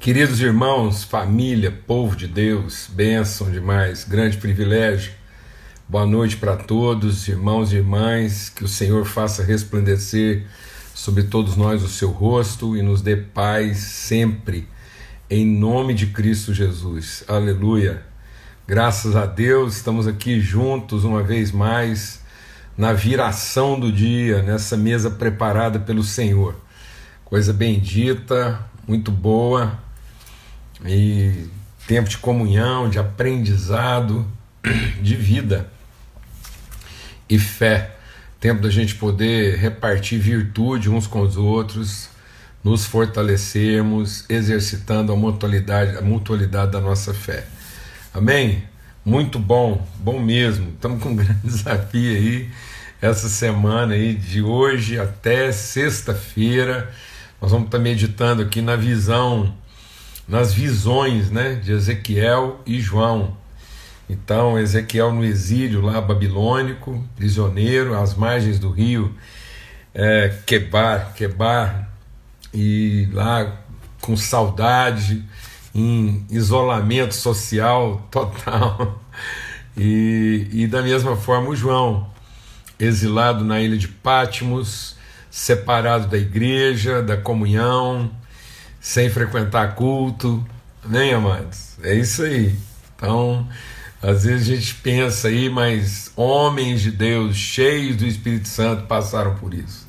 Queridos irmãos, família, povo de Deus, bênção demais, grande privilégio. Boa noite para todos, irmãos e irmãs, que o Senhor faça resplandecer sobre todos nós o seu rosto e nos dê paz sempre, em nome de Cristo Jesus. Aleluia. Graças a Deus, estamos aqui juntos uma vez mais, na viração do dia, nessa mesa preparada pelo Senhor. Coisa bendita, muito boa e tempo de comunhão, de aprendizado, de vida e fé. Tempo da gente poder repartir virtude uns com os outros, nos fortalecermos, exercitando a mutualidade, a mutualidade da nossa fé. Amém? Muito bom, bom mesmo. Estamos com um grande desafio aí essa semana aí, de hoje até sexta-feira. Nós vamos estar meditando aqui na visão nas visões né, de Ezequiel e João. Então, Ezequiel no exílio lá babilônico, prisioneiro, às margens do rio é, Quebar, Quebar, e lá com saudade, em isolamento social total. E, e da mesma forma o João, exilado na ilha de Patmos, separado da igreja, da comunhão, sem frequentar culto, nem amados? É isso aí. Então, às vezes a gente pensa aí, mas homens de Deus, cheios do Espírito Santo, passaram por isso.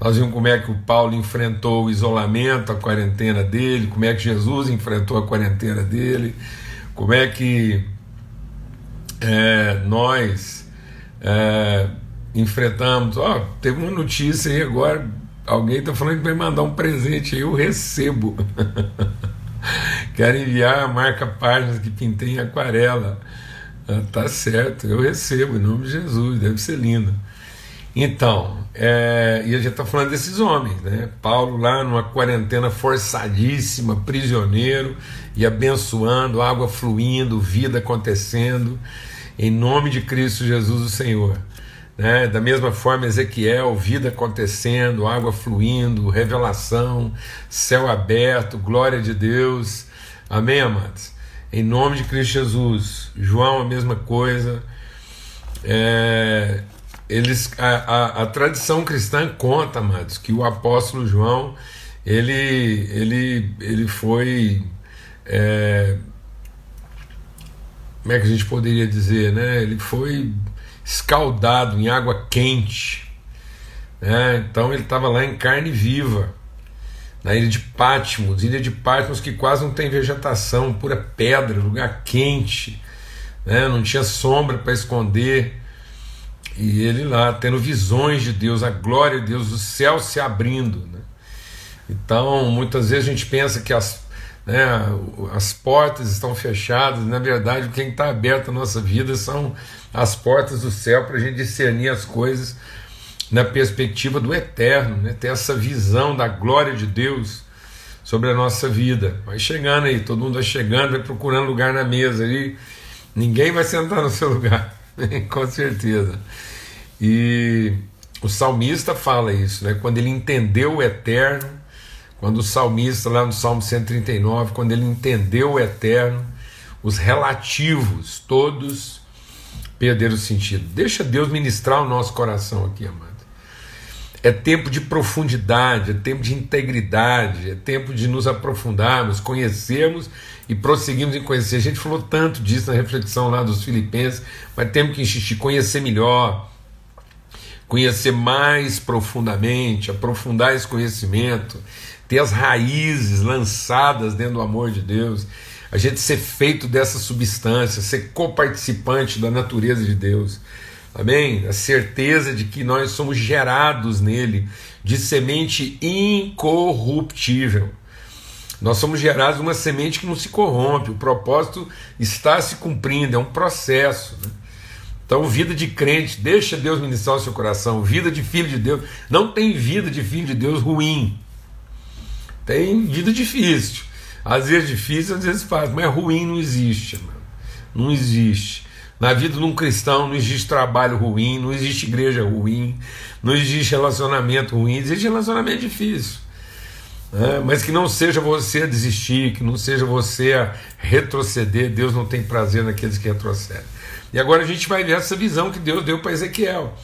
Nós vimos como é que o Paulo enfrentou o isolamento, a quarentena dele, como é que Jesus enfrentou a quarentena dele, como é que é, nós é, enfrentamos. Ó, teve uma notícia aí agora Alguém está falando que vai mandar um presente eu recebo. Quero enviar marca páginas que pintei em aquarela. Ah, tá certo, eu recebo, em nome de Jesus, deve ser lindo. Então, é, e a gente está falando desses homens, né? Paulo lá numa quarentena forçadíssima, prisioneiro e abençoando, água fluindo, vida acontecendo, em nome de Cristo Jesus, o Senhor. Né? Da mesma forma, Ezequiel, vida acontecendo, água fluindo, revelação, céu aberto, glória de Deus. Amém, amados? Em nome de Cristo Jesus. João, a mesma coisa. É, eles, a, a, a, tradição cristã conta, amados, que o apóstolo João ele, ele, ele foi. É, como é que a gente poderia dizer, né? Ele foi escaldado em água quente. Né? Então ele estava lá em carne viva, na ilha de Patmos, ilha de Patmos que quase não tem vegetação, pura pedra, lugar quente, né? não tinha sombra para esconder. E ele lá tendo visões de Deus, a glória de Deus, o céu se abrindo. Né? Então, muitas vezes a gente pensa que as, né, as portas estão fechadas, na verdade, quem está aberto na nossa vida são as portas do céu para a gente discernir as coisas na perspectiva do eterno, né? ter essa visão da glória de Deus sobre a nossa vida. Vai chegando aí, todo mundo vai chegando, vai procurando lugar na mesa aí, ninguém vai sentar no seu lugar, com certeza. E o salmista fala isso, né? quando ele entendeu o eterno, quando o salmista, lá no Salmo 139, quando ele entendeu o eterno, os relativos, todos perder o sentido. Deixa Deus ministrar o nosso coração aqui, amado. É tempo de profundidade, é tempo de integridade, é tempo de nos aprofundarmos, conhecermos e prosseguirmos em conhecer. A gente falou tanto disso na reflexão lá dos Filipenses, mas temos que insistir, conhecer melhor, conhecer mais profundamente, aprofundar esse conhecimento, ter as raízes lançadas dentro do amor de Deus a gente ser feito dessa substância, ser coparticipante da natureza de Deus. Amém? A certeza de que nós somos gerados nele de semente incorruptível. Nós somos gerados de uma semente que não se corrompe, o propósito está se cumprindo, é um processo. Né? Então, vida de crente, deixa Deus ministrar o seu coração. Vida de filho de Deus, não tem vida de filho de Deus ruim, tem vida difícil. Às vezes difícil, às vezes fácil, mas ruim não existe, mano. Não existe. Na vida de um cristão não existe trabalho ruim, não existe igreja ruim, não existe relacionamento ruim, existe relacionamento difícil. né? mas que não seja você a desistir, que não seja você a retroceder. Deus não tem prazer naqueles que retrocedem. E agora a gente vai ver essa visão que Deus deu para Ezequiel.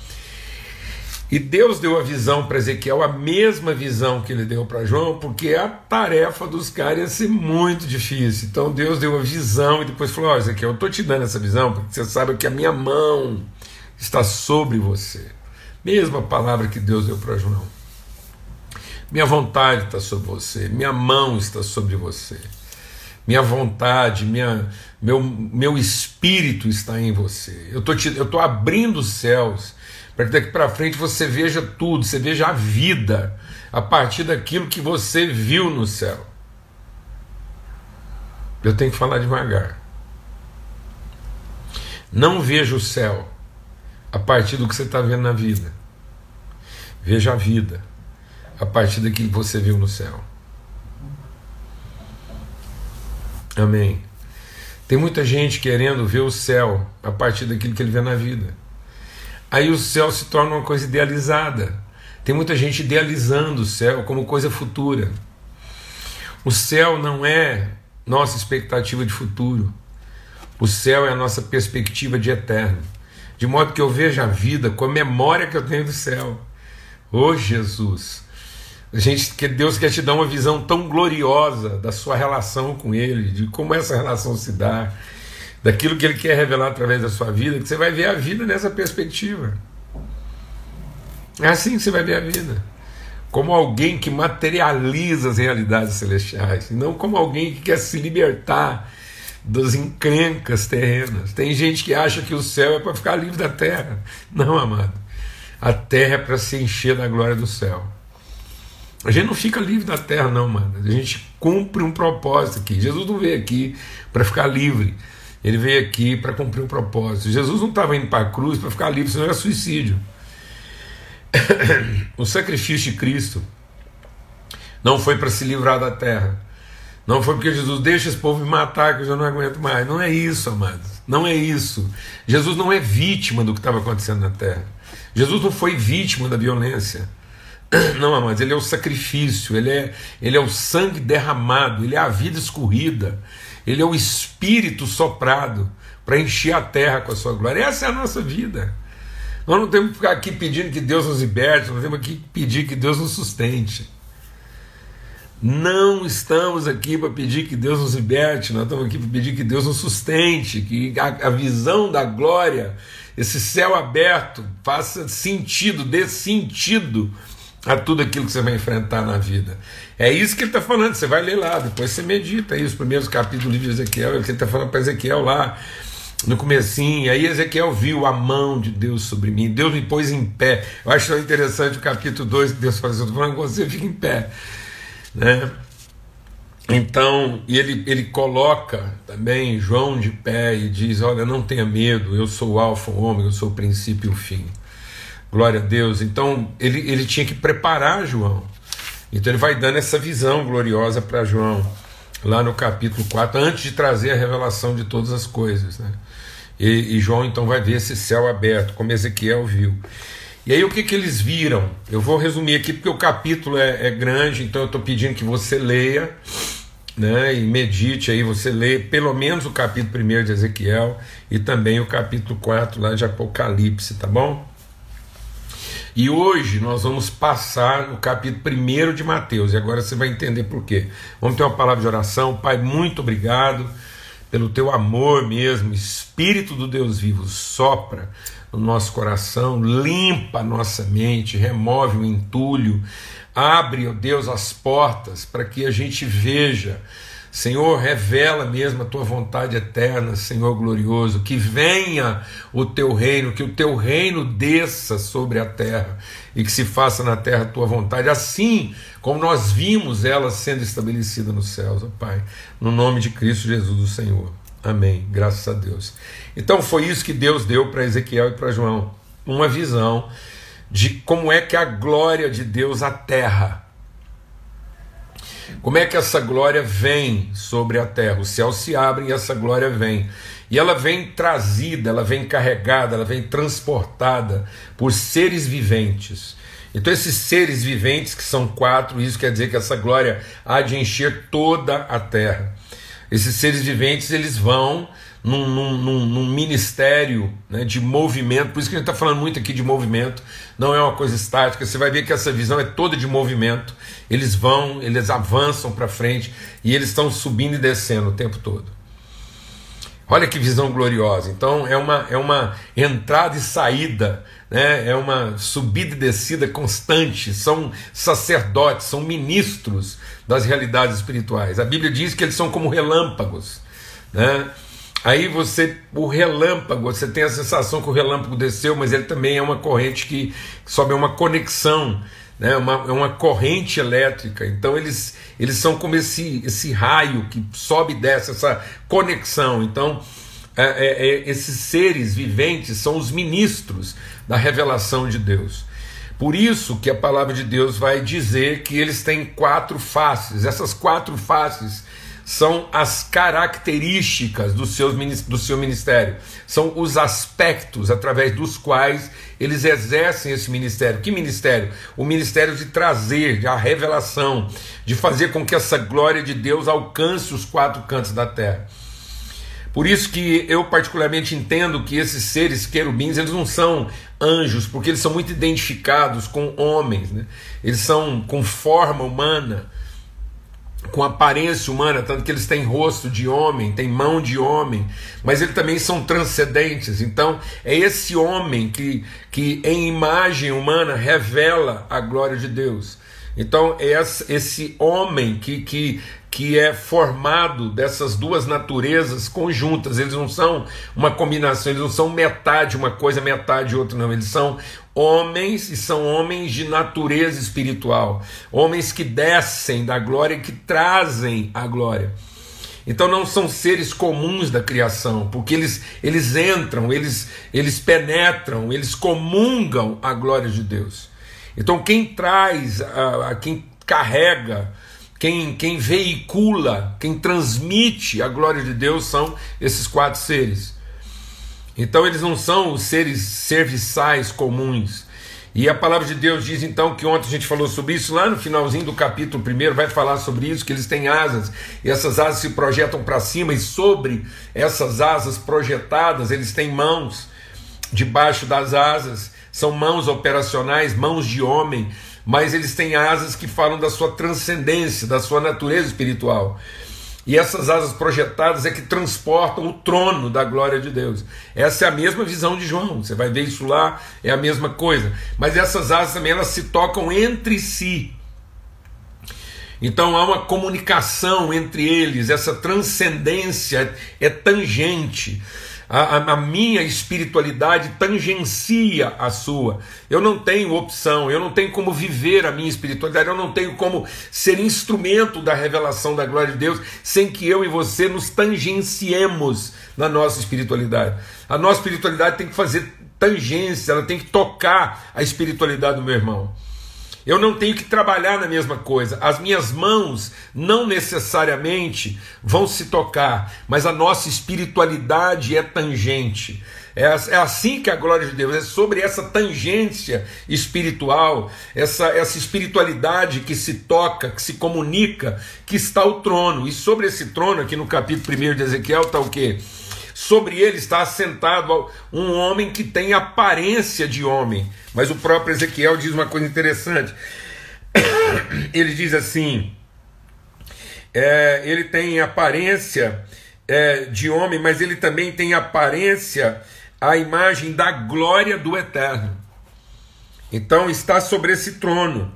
E Deus deu a visão para Ezequiel, a mesma visão que ele deu para João, porque a tarefa dos caras ia ser muito difícil. Então Deus deu a visão e depois falou: Ó, oh, Ezequiel, eu estou te dando essa visão porque você sabe que a minha mão está sobre você. Mesma palavra que Deus deu para João. Minha vontade está sobre você, minha mão está sobre você. Minha vontade, minha, meu, meu espírito está em você. Eu tô estou abrindo os céus para que daqui para frente você veja tudo, você veja a vida a partir daquilo que você viu no céu. Eu tenho que falar devagar. Não veja o céu a partir do que você está vendo na vida. Veja a vida a partir daquilo que você viu no céu. Amém. Tem muita gente querendo ver o céu a partir daquilo que ele vê na vida. Aí o céu se torna uma coisa idealizada. Tem muita gente idealizando o céu como coisa futura. O céu não é nossa expectativa de futuro. O céu é a nossa perspectiva de eterno. De modo que eu vejo a vida com a memória que eu tenho do céu. Oh, Jesus! A gente, que Deus quer te dar uma visão tão gloriosa da sua relação com Ele, de como essa relação se dá, daquilo que Ele quer revelar através da sua vida, que você vai ver a vida nessa perspectiva. É assim que você vai ver a vida. Como alguém que materializa as realidades celestiais, e não como alguém que quer se libertar das encrencas terrenas. Tem gente que acha que o céu é para ficar livre da terra. Não, amado. A terra é para se encher da glória do céu. A gente não fica livre da terra, não, mano. A gente cumpre um propósito aqui. Jesus não veio aqui para ficar livre. Ele veio aqui para cumprir um propósito. Jesus não estava indo para a cruz para ficar livre, senão era suicídio. o sacrifício de Cristo não foi para se livrar da terra. Não foi porque Jesus deixa esse povo me matar que eu já não aguento mais. Não é isso, amados. Não é isso. Jesus não é vítima do que estava acontecendo na terra. Jesus não foi vítima da violência. Não, mas ele é o sacrifício, ele é, ele é o sangue derramado, ele é a vida escorrida, ele é o espírito soprado para encher a terra com a sua glória. Essa é a nossa vida. Nós não temos que ficar aqui pedindo que Deus nos liberte, nós temos que pedir que Deus nos sustente. Não estamos aqui para pedir que Deus nos liberte, nós estamos aqui para pedir que Deus nos sustente, que a, a visão da glória, esse céu aberto, faça sentido, dê sentido a tudo aquilo que você vai enfrentar na vida. É isso que ele está falando, você vai ler lá, depois você medita aí os primeiros capítulos do livro de Ezequiel, ele está falando para Ezequiel lá, no comecinho, aí Ezequiel viu a mão de Deus sobre mim, Deus me pôs em pé. Eu acho interessante o capítulo 2 que Deus assim, eu estou falando com você, fica em pé. Né? Então, ele, ele coloca também João de pé e diz: Olha, não tenha medo, eu sou o Alfa, o Ômega, eu sou o princípio e o fim. Glória a Deus. Então ele, ele tinha que preparar João. Então ele vai dando essa visão gloriosa para João, lá no capítulo 4, antes de trazer a revelação de todas as coisas. Né? E, e João então vai ver esse céu aberto, como Ezequiel viu. E aí o que, que eles viram? Eu vou resumir aqui porque o capítulo é, é grande, então eu estou pedindo que você leia né, e medite aí, você lê pelo menos o capítulo 1 de Ezequiel e também o capítulo 4 lá de Apocalipse, tá bom? E hoje nós vamos passar no capítulo 1 de Mateus, e agora você vai entender por quê. Vamos ter uma palavra de oração. Pai, muito obrigado pelo teu amor mesmo, Espírito do Deus vivo, sopra no nosso coração, limpa a nossa mente, remove o entulho, abre, ó Deus, as portas para que a gente veja Senhor, revela mesmo a tua vontade eterna, Senhor glorioso, que venha o teu reino, que o teu reino desça sobre a terra e que se faça na terra a tua vontade, assim como nós vimos ela sendo estabelecida nos céus, ó Pai, no nome de Cristo Jesus, o Senhor. Amém. Graças a Deus. Então foi isso que Deus deu para Ezequiel e para João, uma visão de como é que a glória de Deus a terra como é que essa glória vem sobre a terra? Os céus se abrem e essa glória vem. E ela vem trazida, ela vem carregada, ela vem transportada por seres viventes. Então, esses seres viventes, que são quatro, isso quer dizer que essa glória há de encher toda a terra. Esses seres viventes, eles vão num, num, num ministério né, de movimento, por isso que a gente está falando muito aqui de movimento, não é uma coisa estática. Você vai ver que essa visão é toda de movimento. Eles vão, eles avançam para frente e eles estão subindo e descendo o tempo todo. Olha que visão gloriosa. Então é uma, é uma entrada e saída, né? é uma subida e descida constante. São sacerdotes, são ministros das realidades espirituais. A Bíblia diz que eles são como relâmpagos. Né? Aí você, o relâmpago, você tem a sensação que o relâmpago desceu, mas ele também é uma corrente que sobe uma conexão né, uma, é uma corrente elétrica. Então eles, eles são como esse, esse raio que sobe e desce, essa conexão. Então é, é, é, esses seres viventes são os ministros da revelação de Deus. Por isso que a palavra de Deus vai dizer que eles têm quatro faces. Essas quatro faces são as características do, do seu ministério, são os aspectos através dos quais eles exercem esse ministério. Que ministério? O ministério de trazer a revelação, de fazer com que essa glória de Deus alcance os quatro cantos da terra. Por isso que eu particularmente entendo que esses seres querubins, eles não são anjos, porque eles são muito identificados com homens, né? eles são com forma humana, com aparência humana, tanto que eles têm rosto de homem, têm mão de homem, mas eles também são transcendentes. Então, é esse homem que, que em imagem humana revela a glória de Deus. Então, é esse homem que, que, que é formado dessas duas naturezas conjuntas, eles não são uma combinação, eles não são metade uma coisa, metade outra, não, eles são homens e são homens de natureza espiritual, homens que descem da glória e que trazem a glória. Então não são seres comuns da criação, porque eles, eles entram, eles, eles penetram, eles comungam a glória de Deus. Então quem traz, a, a quem carrega, quem, quem veicula, quem transmite a glória de Deus são esses quatro seres. Então eles não são os seres serviçais comuns. E a palavra de Deus diz então que ontem a gente falou sobre isso, lá no finalzinho do capítulo 1 vai falar sobre isso, que eles têm asas, e essas asas se projetam para cima, e sobre essas asas projetadas eles têm mãos debaixo das asas, são mãos operacionais, mãos de homem, mas eles têm asas que falam da sua transcendência, da sua natureza espiritual. E essas asas projetadas é que transportam o trono da glória de Deus. Essa é a mesma visão de João. Você vai ver isso lá, é a mesma coisa. Mas essas asas também elas se tocam entre si. Então há uma comunicação entre eles, essa transcendência é tangente. A, a, minha espiritualidade tangencia a sua. Eu não tenho opção, eu não tenho como viver a minha espiritualidade, eu não tenho como ser instrumento da revelação da glória de Deus sem que eu e você nos tangenciemos na nossa espiritualidade. A nossa espiritualidade tem que fazer tangência, ela tem que tocar a espiritualidade do meu irmão. Eu não tenho que trabalhar na mesma coisa. As minhas mãos não necessariamente vão se tocar, mas a nossa espiritualidade é tangente. É, é assim que a glória de Deus é sobre essa tangência espiritual, essa, essa espiritualidade que se toca, que se comunica, que está o trono. E sobre esse trono, aqui no capítulo 1 de Ezequiel, está o quê? Sobre ele está assentado um homem que tem aparência de homem. Mas o próprio Ezequiel diz uma coisa interessante. Ele diz assim: é, ele tem aparência é, de homem, mas ele também tem aparência, a imagem da glória do eterno. Então está sobre esse trono.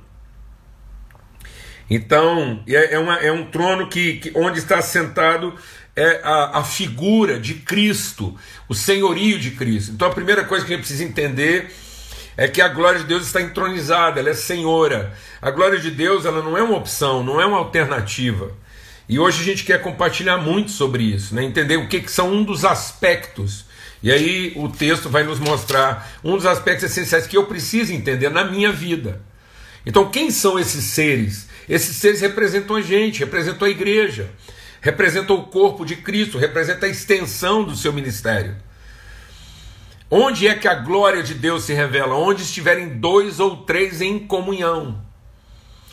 Então é, é, uma, é um trono que, que onde está sentado é a, a figura de Cristo, o senhorio de Cristo. Então a primeira coisa que a gente precisa entender é que a glória de Deus está entronizada, ela é senhora. A glória de Deus ela não é uma opção, não é uma alternativa. E hoje a gente quer compartilhar muito sobre isso, né? entender o que, que são um dos aspectos. E aí o texto vai nos mostrar um dos aspectos essenciais que eu preciso entender na minha vida. Então, quem são esses seres? Esses seres representam a gente, representam a igreja representa o corpo de Cristo, representa a extensão do seu ministério. Onde é que a glória de Deus se revela? Onde estiverem dois ou três em comunhão.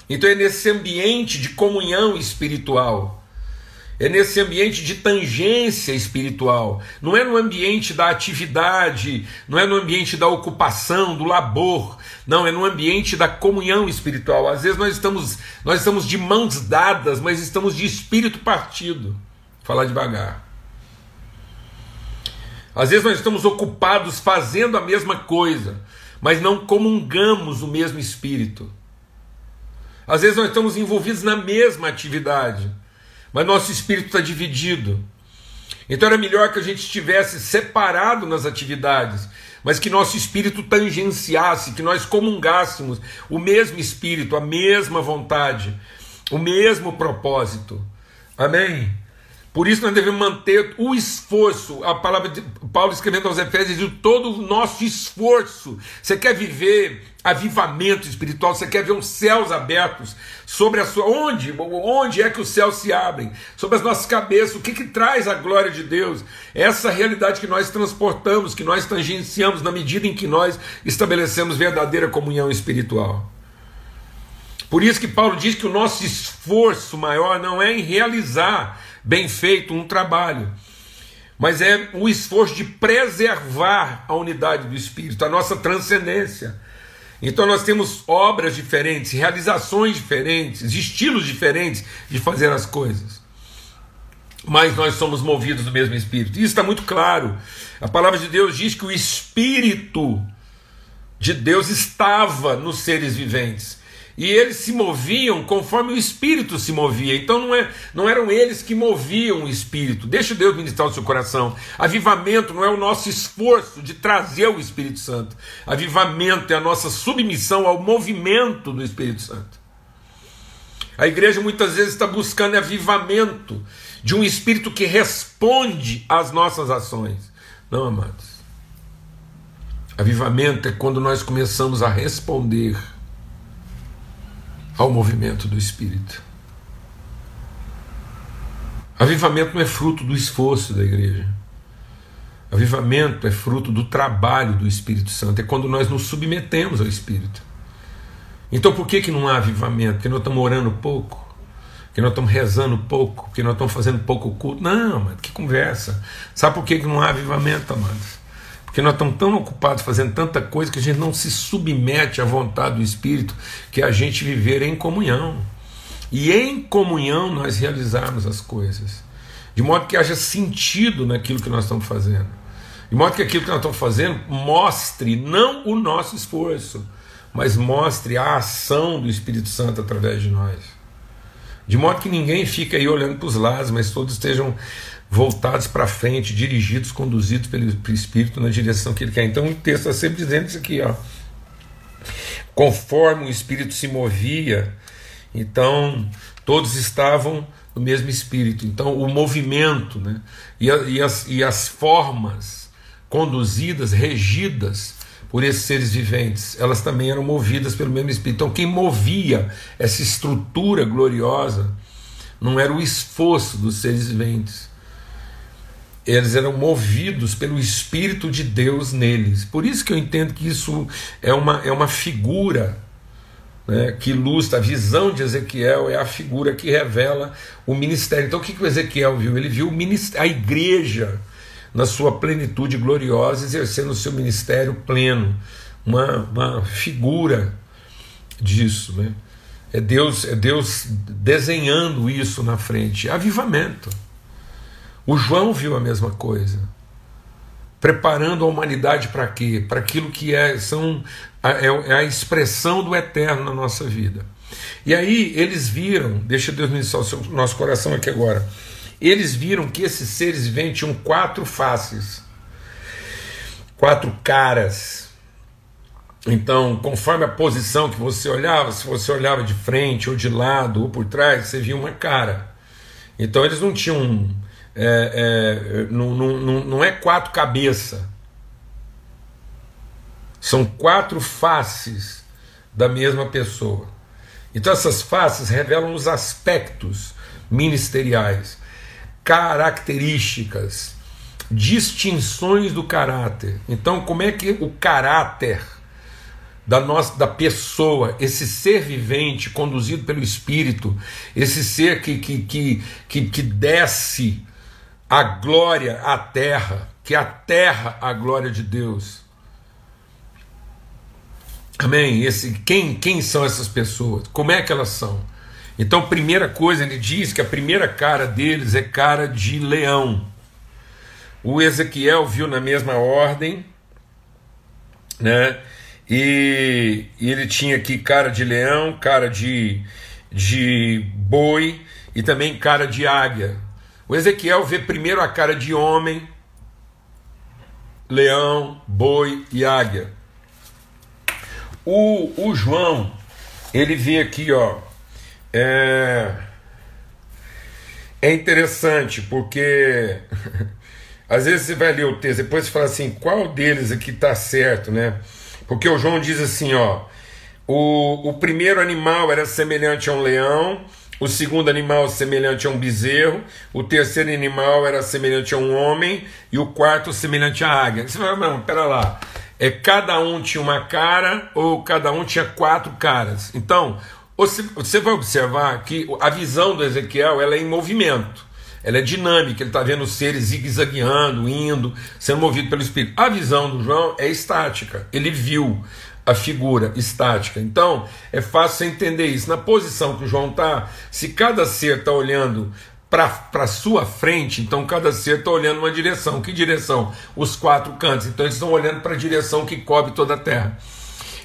Então é nesse ambiente de comunhão espiritual, é nesse ambiente de tangência espiritual, não é no ambiente da atividade, não é no ambiente da ocupação, do labor, não, é no ambiente da comunhão espiritual. Às vezes nós estamos, nós estamos de mãos dadas, mas estamos de espírito partido. Vou falar devagar. Às vezes nós estamos ocupados fazendo a mesma coisa, mas não comungamos o mesmo espírito. Às vezes nós estamos envolvidos na mesma atividade, mas nosso espírito está dividido. Então era melhor que a gente estivesse separado nas atividades, mas que nosso espírito tangenciasse, que nós comungássemos o mesmo espírito, a mesma vontade, o mesmo propósito. Amém? Por isso nós devemos manter o esforço. A palavra de Paulo escrevendo aos Efésios diz todo o nosso esforço. Você quer viver avivamento espiritual, você quer ver os céus abertos sobre a sua onde? Onde é que os céus se abrem? Sobre as nossas cabeças. O que que traz a glória de Deus? Essa realidade que nós transportamos, que nós tangenciamos na medida em que nós estabelecemos verdadeira comunhão espiritual. Por isso que Paulo diz que o nosso esforço maior não é em realizar bem feito um trabalho, mas é o esforço de preservar a unidade do Espírito, a nossa transcendência. Então nós temos obras diferentes, realizações diferentes, estilos diferentes de fazer as coisas. Mas nós somos movidos do mesmo Espírito. Isso está muito claro. A palavra de Deus diz que o Espírito de Deus estava nos seres viventes e eles se moviam conforme o Espírito se movia. Então não, é, não eram eles que moviam o Espírito. Deixa Deus ministrar o seu coração. Avivamento não é o nosso esforço de trazer o Espírito Santo. Avivamento é a nossa submissão ao movimento do Espírito Santo. A igreja muitas vezes está buscando avivamento de um Espírito que responde às nossas ações. Não, amados. Avivamento é quando nós começamos a responder ao movimento do Espírito. Avivamento não é fruto do esforço da igreja. Avivamento é fruto do trabalho do Espírito Santo, é quando nós nos submetemos ao Espírito. Então por que, que não há avivamento? Porque nós estamos orando pouco, que nós estamos rezando pouco, que nós estamos fazendo pouco culto. Não, mas que conversa. Sabe por que, que não há avivamento, amados? Porque nós estamos tão ocupados fazendo tanta coisa que a gente não se submete à vontade do Espírito, que é a gente viver em comunhão. E em comunhão nós realizarmos as coisas. De modo que haja sentido naquilo que nós estamos fazendo. De modo que aquilo que nós estamos fazendo mostre não o nosso esforço, mas mostre a ação do Espírito Santo através de nós. De modo que ninguém fique aí olhando para os lados, mas todos estejam voltados para frente, dirigidos, conduzidos pelo, Espírito na direção que ele quer. Então o texto está sempre dizendo isso aqui, ó. Conforme o Espírito se movia, então todos estavam no mesmo Espírito. Então o movimento né, e, e, as, e as formas conduzidas, regidas por esses seres viventes, elas também eram movidas pelo mesmo Espírito. Então quem movia essa estrutura gloriosa não era o esforço dos seres viventes, eles eram movidos pelo Espírito de Deus neles. Por isso que eu entendo que isso é uma, é uma figura né, que ilustra a visão de Ezequiel, é a figura que revela o ministério. Então o que, que o Ezequiel viu? Ele viu a igreja na sua plenitude gloriosa, exercendo o seu ministério pleno. Uma, uma figura disso. Né? É, Deus, é Deus desenhando isso na frente. Avivamento. O João viu a mesma coisa. Preparando a humanidade para quê? Para aquilo que é, são, é, é a expressão do eterno na nossa vida. E aí eles viram, deixa Deus ministrar o nosso coração aqui agora. Eles viram que esses seres viventes tinham quatro faces, quatro caras. Então, conforme a posição que você olhava, se você olhava de frente ou de lado ou por trás, você via uma cara. Então eles não tinham é, é, não, não, não é quatro cabeças. São quatro faces da mesma pessoa. Então essas faces revelam os aspectos ministeriais, características, distinções do caráter. Então, como é que o caráter da nossa da pessoa, esse ser vivente conduzido pelo Espírito, esse ser que, que, que, que, que desce a glória à terra, que aterra a glória de Deus. Amém? Esse, quem, quem são essas pessoas? Como é que elas são? Então, primeira coisa, ele diz que a primeira cara deles é cara de leão. O Ezequiel viu na mesma ordem, né? E, e ele tinha aqui cara de leão, cara de, de boi e também cara de águia. O Ezequiel vê primeiro a cara de homem, leão, boi e águia. O, o João, ele vê aqui, ó. É, é interessante porque às vezes você vai ler o texto, depois você fala assim, qual deles aqui está certo, né? Porque o João diz assim, ó. O, o primeiro animal era semelhante a um leão, o segundo animal semelhante a um bezerro, o terceiro animal era semelhante a um homem e o quarto semelhante à águia. Você fala, não, pera lá, é, cada um tinha uma cara ou cada um tinha quatro caras. Então, você vai observar que a visão do Ezequiel ela é em movimento, ela é dinâmica, ele está vendo seres zigue-zagueando, indo, sendo movido pelo Espírito. A visão do João é estática, ele viu a figura estática. Então, é fácil entender isso. Na posição que o João está, se cada ser está olhando para sua frente, então cada ser está olhando uma direção. Que direção? Os quatro cantos. Então, eles estão olhando para a direção que cobre toda a terra.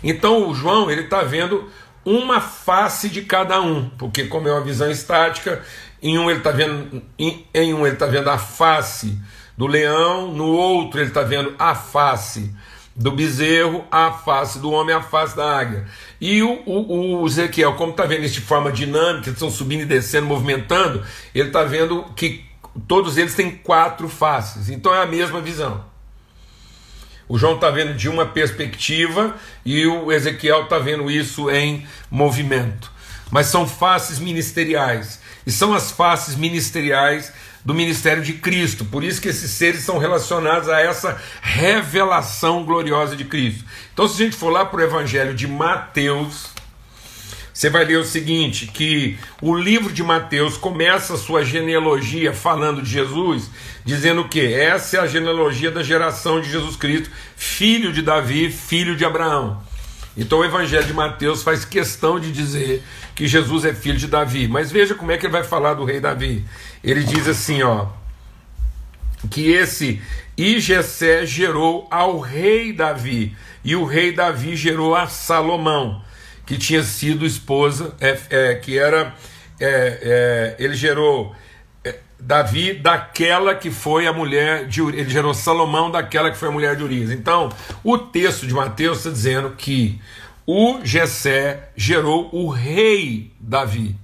Então, o João ele está vendo uma face de cada um, porque como é uma visão estática, em um ele está vendo em, em um ele está vendo a face do leão, no outro ele está vendo a face do bezerro, a face do homem, a face da águia. E o, o, o Ezequiel, como está vendo isso de forma dinâmica, eles estão subindo e descendo, movimentando, ele está vendo que todos eles têm quatro faces. Então é a mesma visão. O João está vendo de uma perspectiva e o Ezequiel está vendo isso em movimento. Mas são faces ministeriais. E são as faces ministeriais do ministério de Cristo. Por isso que esses seres são relacionados a essa revelação gloriosa de Cristo. Então, se a gente for lá para o Evangelho de Mateus, você vai ler o seguinte: que o livro de Mateus começa a sua genealogia falando de Jesus, dizendo que essa é a genealogia da geração de Jesus Cristo, filho de Davi, filho de Abraão. Então o Evangelho de Mateus faz questão de dizer que Jesus é filho de Davi. Mas veja como é que ele vai falar do rei Davi. Ele diz assim, ó, que esse Igessé gerou ao rei Davi, e o rei Davi gerou a Salomão, que tinha sido esposa, é, é, que era, é, é ele gerou é, Davi daquela que foi a mulher de Urias, ele gerou Salomão daquela que foi a mulher de Urias. Então, o texto de Mateus está dizendo que o Jessé gerou o rei Davi,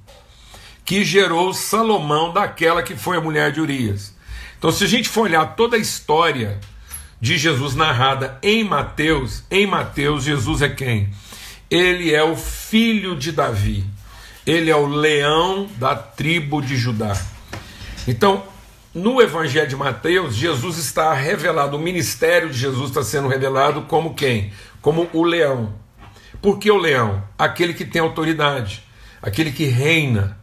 que gerou Salomão daquela que foi a mulher de Urias. Então, se a gente for olhar toda a história de Jesus narrada em Mateus, em Mateus, Jesus é quem? Ele é o filho de Davi, ele é o leão da tribo de Judá. Então, no Evangelho de Mateus, Jesus está revelado, o ministério de Jesus está sendo revelado como quem? Como o leão. Por que o leão? Aquele que tem autoridade, aquele que reina,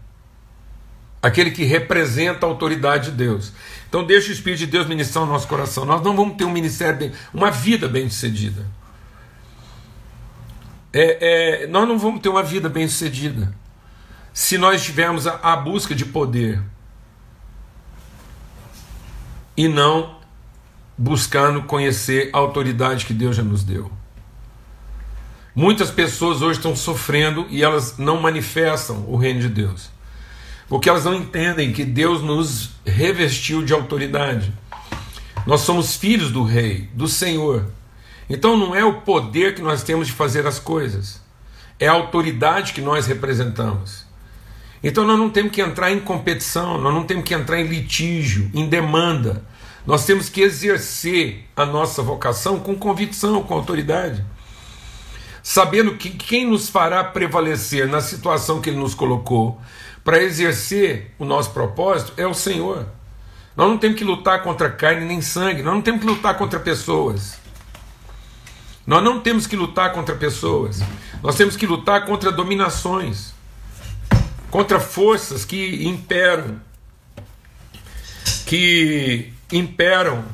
aquele que representa a autoridade de Deus. Então deixa o Espírito de Deus ministrar no nosso coração. Nós não vamos ter um ministério, bem, uma vida bem sucedida. É, é, nós não vamos ter uma vida bem sucedida se nós tivermos a, a busca de poder e não buscando conhecer a autoridade que Deus já nos deu. Muitas pessoas hoje estão sofrendo e elas não manifestam o reino de Deus, porque elas não entendem que Deus nos revestiu de autoridade. Nós somos filhos do Rei, do Senhor. Então não é o poder que nós temos de fazer as coisas, é a autoridade que nós representamos. Então nós não temos que entrar em competição, nós não temos que entrar em litígio, em demanda. Nós temos que exercer a nossa vocação com convicção, com autoridade sabendo que quem nos fará prevalecer na situação que Ele nos colocou para exercer o nosso propósito é o Senhor. Nós não temos que lutar contra carne nem sangue, nós não temos que lutar contra pessoas. Nós não temos que lutar contra pessoas, nós temos que lutar contra dominações, contra forças que imperam, que imperam,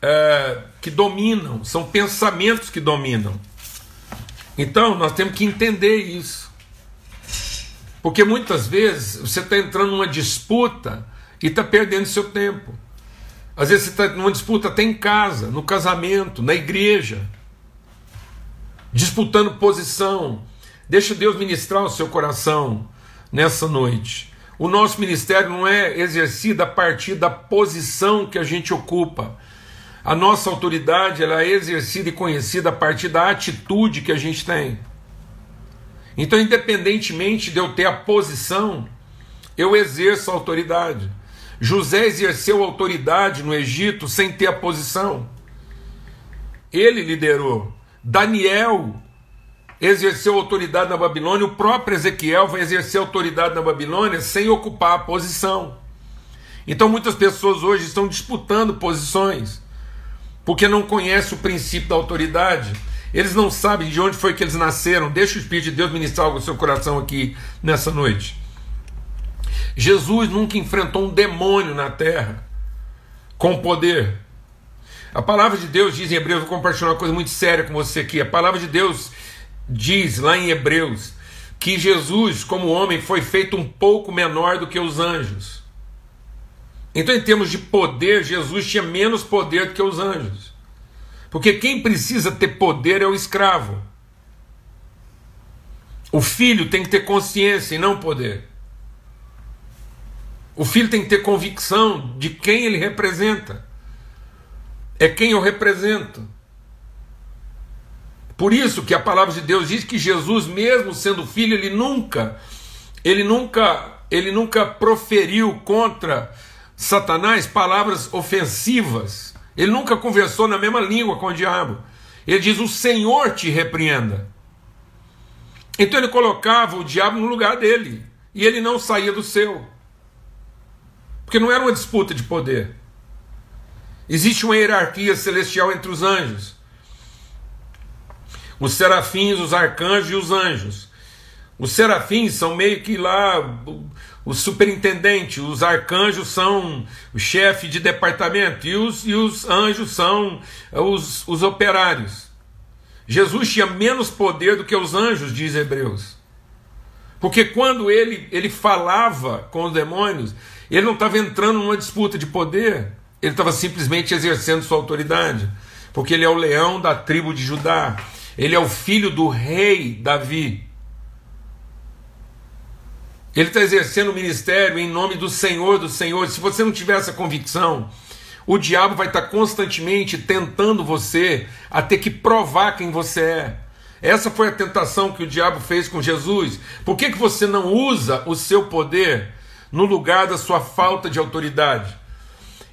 é, que dominam, são pensamentos que dominam. Então nós temos que entender isso. Porque muitas vezes você está entrando numa disputa e está perdendo seu tempo. Às vezes você está numa disputa até em casa, no casamento, na igreja, disputando posição. Deixa Deus ministrar o seu coração nessa noite. O nosso ministério não é exercido a partir da posição que a gente ocupa. A nossa autoridade ela é exercida e conhecida a partir da atitude que a gente tem. Então, independentemente de eu ter a posição, eu exerço a autoridade. José exerceu autoridade no Egito sem ter a posição. Ele liderou. Daniel exerceu autoridade na Babilônia. O próprio Ezequiel vai exercer autoridade na Babilônia sem ocupar a posição. Então, muitas pessoas hoje estão disputando posições porque não conhecem o princípio da autoridade eles não sabem de onde foi que eles nasceram. Deixa o Espírito de Deus ministrar algo no seu coração aqui nessa noite. Jesus nunca enfrentou um demônio na terra com poder. A palavra de Deus diz em Hebreus, vou compartilhar uma coisa muito séria com você aqui. A palavra de Deus diz lá em Hebreus que Jesus, como homem, foi feito um pouco menor do que os anjos. Então, em termos de poder, Jesus tinha menos poder do que os anjos. Porque quem precisa ter poder é o escravo. O filho tem que ter consciência e não poder. O filho tem que ter convicção de quem ele representa. É quem eu represento. Por isso que a palavra de Deus diz que Jesus, mesmo sendo filho, ele nunca, ele nunca, ele nunca proferiu contra Satanás palavras ofensivas. Ele nunca conversou na mesma língua com o diabo. Ele diz: O Senhor te repreenda. Então ele colocava o diabo no lugar dele. E ele não saía do seu. Porque não era uma disputa de poder. Existe uma hierarquia celestial entre os anjos. Os serafins, os arcanjos e os anjos. Os serafins são meio que lá o superintendente, os arcanjos são o chefe de departamento e os, e os anjos são os, os operários. Jesus tinha menos poder do que os anjos, diz Hebreus. Porque quando ele, ele falava com os demônios, ele não estava entrando numa disputa de poder, ele estava simplesmente exercendo sua autoridade. Porque ele é o leão da tribo de Judá, ele é o filho do rei Davi. Ele está exercendo o ministério em nome do Senhor dos Senhores. Se você não tiver essa convicção, o diabo vai estar constantemente tentando você a ter que provar quem você é. Essa foi a tentação que o diabo fez com Jesus. Por que, que você não usa o seu poder no lugar da sua falta de autoridade?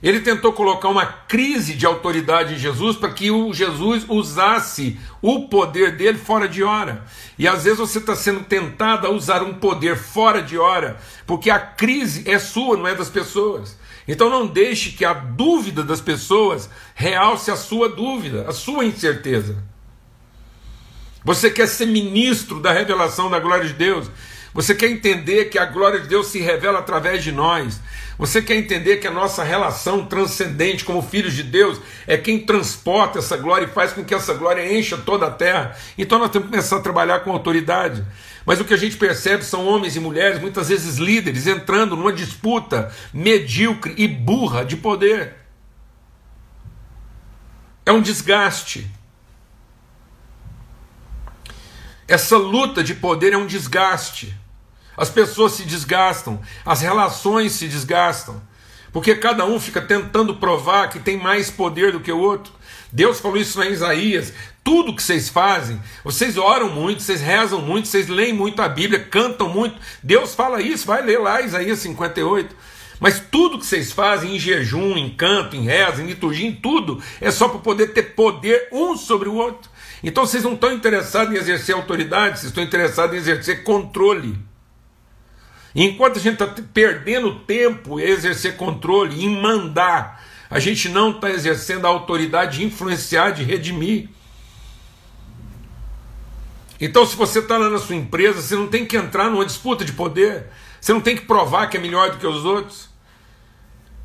Ele tentou colocar uma crise de autoridade em Jesus para que o Jesus usasse o poder dele fora de hora. E às vezes você está sendo tentado a usar um poder fora de hora, porque a crise é sua, não é das pessoas. Então não deixe que a dúvida das pessoas realce a sua dúvida, a sua incerteza. Você quer ser ministro da revelação da glória de Deus. Você quer entender que a glória de Deus se revela através de nós. Você quer entender que a nossa relação transcendente como filhos de Deus é quem transporta essa glória e faz com que essa glória encha toda a terra. Então nós temos que começar a trabalhar com autoridade. Mas o que a gente percebe são homens e mulheres, muitas vezes líderes, entrando numa disputa medíocre e burra de poder. É um desgaste. Essa luta de poder é um desgaste. As pessoas se desgastam, as relações se desgastam, porque cada um fica tentando provar que tem mais poder do que o outro. Deus falou isso em Isaías. Tudo que vocês fazem, vocês oram muito, vocês rezam muito, vocês leem muito a Bíblia, cantam muito. Deus fala isso, vai ler lá Isaías 58. Mas tudo que vocês fazem em jejum, em canto, em reza, em liturgia, em tudo, é só para poder ter poder um sobre o outro. Então vocês não estão interessados em exercer autoridade, vocês estão interessados em exercer controle. Enquanto a gente está perdendo tempo em exercer controle, em mandar, a gente não está exercendo a autoridade de influenciar, de redimir. Então, se você está lá na sua empresa, você não tem que entrar numa disputa de poder, você não tem que provar que é melhor do que os outros,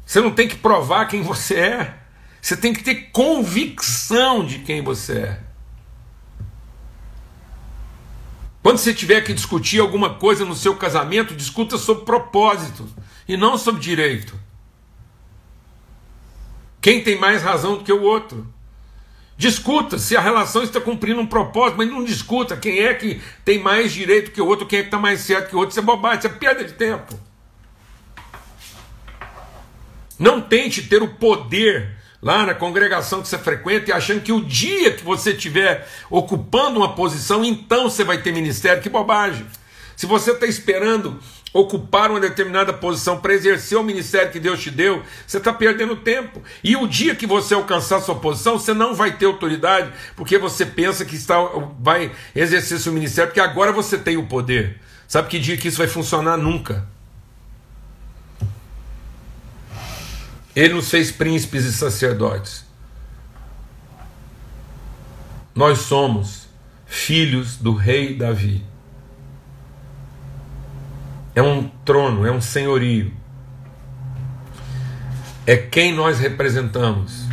você não tem que provar quem você é, você tem que ter convicção de quem você é. Quando você tiver que discutir alguma coisa no seu casamento, discuta sobre propósito e não sobre direito. Quem tem mais razão do que o outro? Discuta se a relação está cumprindo um propósito, mas não discuta quem é que tem mais direito que o outro, quem é que está mais certo que o outro. Isso é bobagem, isso é perda de tempo. Não tente ter o poder lá na congregação que você frequenta e achando que o dia que você estiver ocupando uma posição, então você vai ter ministério. Que bobagem! Se você está esperando ocupar uma determinada posição para exercer o ministério que Deus te deu, você está perdendo tempo. E o dia que você alcançar sua posição, você não vai ter autoridade, porque você pensa que está, vai exercer seu ministério, porque agora você tem o poder. Sabe que dia que isso vai funcionar? Nunca. Ele nos fez príncipes e sacerdotes. Nós somos filhos do rei Davi. É um trono, é um senhorio. É quem nós representamos.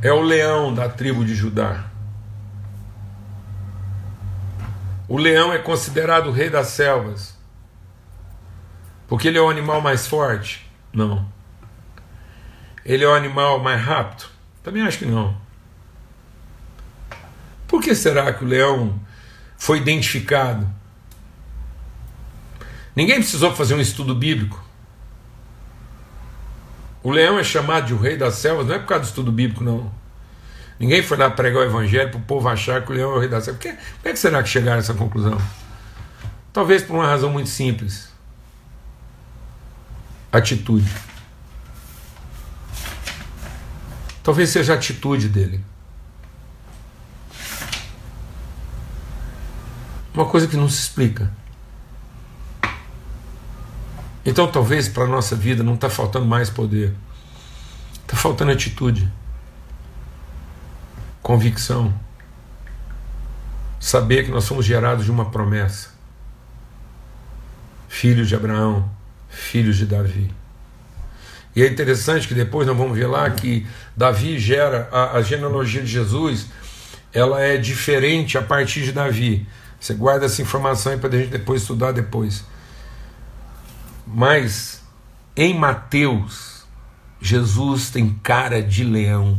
É o leão da tribo de Judá. O leão é considerado o rei das selvas. Porque ele é o animal mais forte? Não. Ele é o animal mais rápido? Também acho que não. Por que será que o leão foi identificado? Ninguém precisou fazer um estudo bíblico. O leão é chamado de o rei das selvas, não é por causa do estudo bíblico, não. Ninguém foi lá pregar o evangelho para o povo achar que o leão é o rei das selvas. Por que, que será que chegaram a essa conclusão? Talvez por uma razão muito simples atitude. Talvez seja a atitude dele. Uma coisa que não se explica. Então talvez para a nossa vida não está faltando mais poder. Está faltando atitude. Convicção. Saber que nós somos gerados de uma promessa. Filhos de Abraão, filhos de Davi. E é interessante que depois nós vamos ver lá que Davi gera a, a genealogia de Jesus, ela é diferente a partir de Davi. Você guarda essa informação aí para a gente depois estudar depois. Mas em Mateus, Jesus tem cara de leão.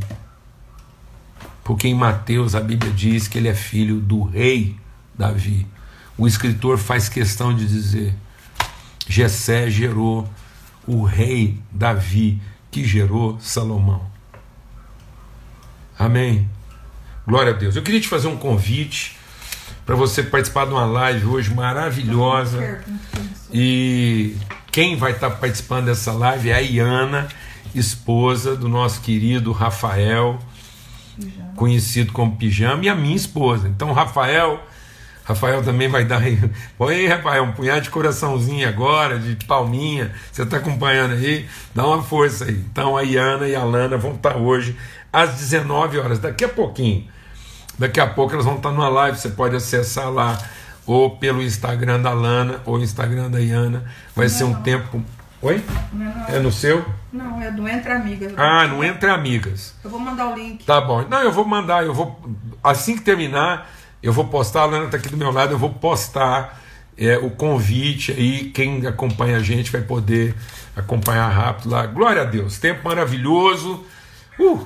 Porque em Mateus a Bíblia diz que ele é filho do rei Davi. O escritor faz questão de dizer: Jessé gerou o rei Davi, que gerou Salomão. Amém. Glória a Deus. Eu queria te fazer um convite para você participar de uma live hoje maravilhosa. E quem vai estar participando dessa live é a Iana, esposa do nosso querido Rafael, conhecido como Pijama, e a minha esposa. Então, Rafael Rafael também vai dar. Aí, Rafael, um punhado de coraçãozinho agora, de palminha. Você está acompanhando aí? Dá uma força aí. Então a Iana e a Lana vão estar hoje às 19 horas, daqui a pouquinho. Daqui a pouco elas vão estar numa live, você pode acessar lá, ou pelo Instagram da Lana, ou Instagram da Iana. Vai não ser um não. tempo. Oi? Não, é no seu? Não, é do Entre Amigas. Ah, no Entre Amigas. Eu vou mandar o link. Tá bom. Não, eu vou mandar, eu vou. Assim que terminar, eu vou postar, a Lana está aqui do meu lado, eu vou postar é, o convite aí. Quem acompanha a gente vai poder acompanhar rápido lá. Glória a Deus, tempo maravilhoso. Uh,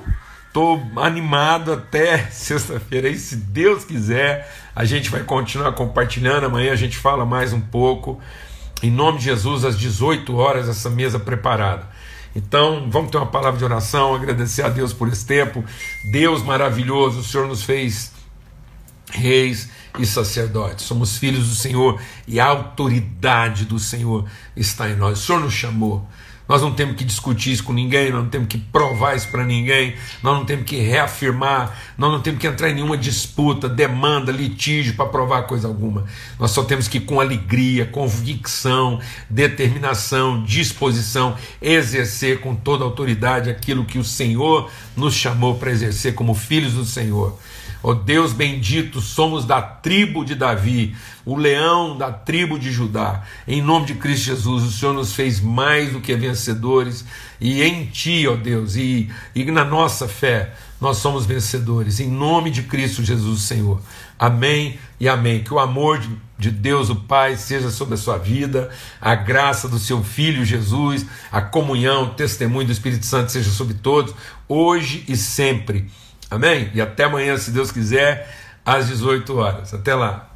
tô animado até sexta-feira aí, se Deus quiser. A gente vai continuar compartilhando. Amanhã a gente fala mais um pouco. Em nome de Jesus, às 18 horas, essa mesa preparada. Então, vamos ter uma palavra de oração, agradecer a Deus por esse tempo. Deus maravilhoso, o Senhor nos fez reis e sacerdotes. Somos filhos do Senhor e a autoridade do Senhor está em nós. O Senhor nos chamou. Nós não temos que discutir isso com ninguém, nós não temos que provar isso para ninguém, nós não temos que reafirmar, nós não temos que entrar em nenhuma disputa, demanda, litígio para provar coisa alguma. Nós só temos que, com alegria, convicção, determinação, disposição, exercer com toda autoridade aquilo que o Senhor nos chamou para exercer como filhos do Senhor. Oh Deus bendito, somos da tribo de Davi, o leão da tribo de Judá. Em nome de Cristo Jesus, o Senhor nos fez mais do que vencedores, e em Ti, ó oh Deus, e, e na nossa fé, nós somos vencedores. Em nome de Cristo Jesus, Senhor. Amém e amém. Que o amor de, de Deus, o Pai, seja sobre a sua vida, a graça do seu Filho Jesus, a comunhão, o testemunho do Espírito Santo seja sobre todos, hoje e sempre. Amém? E até amanhã, se Deus quiser, às 18 horas. Até lá.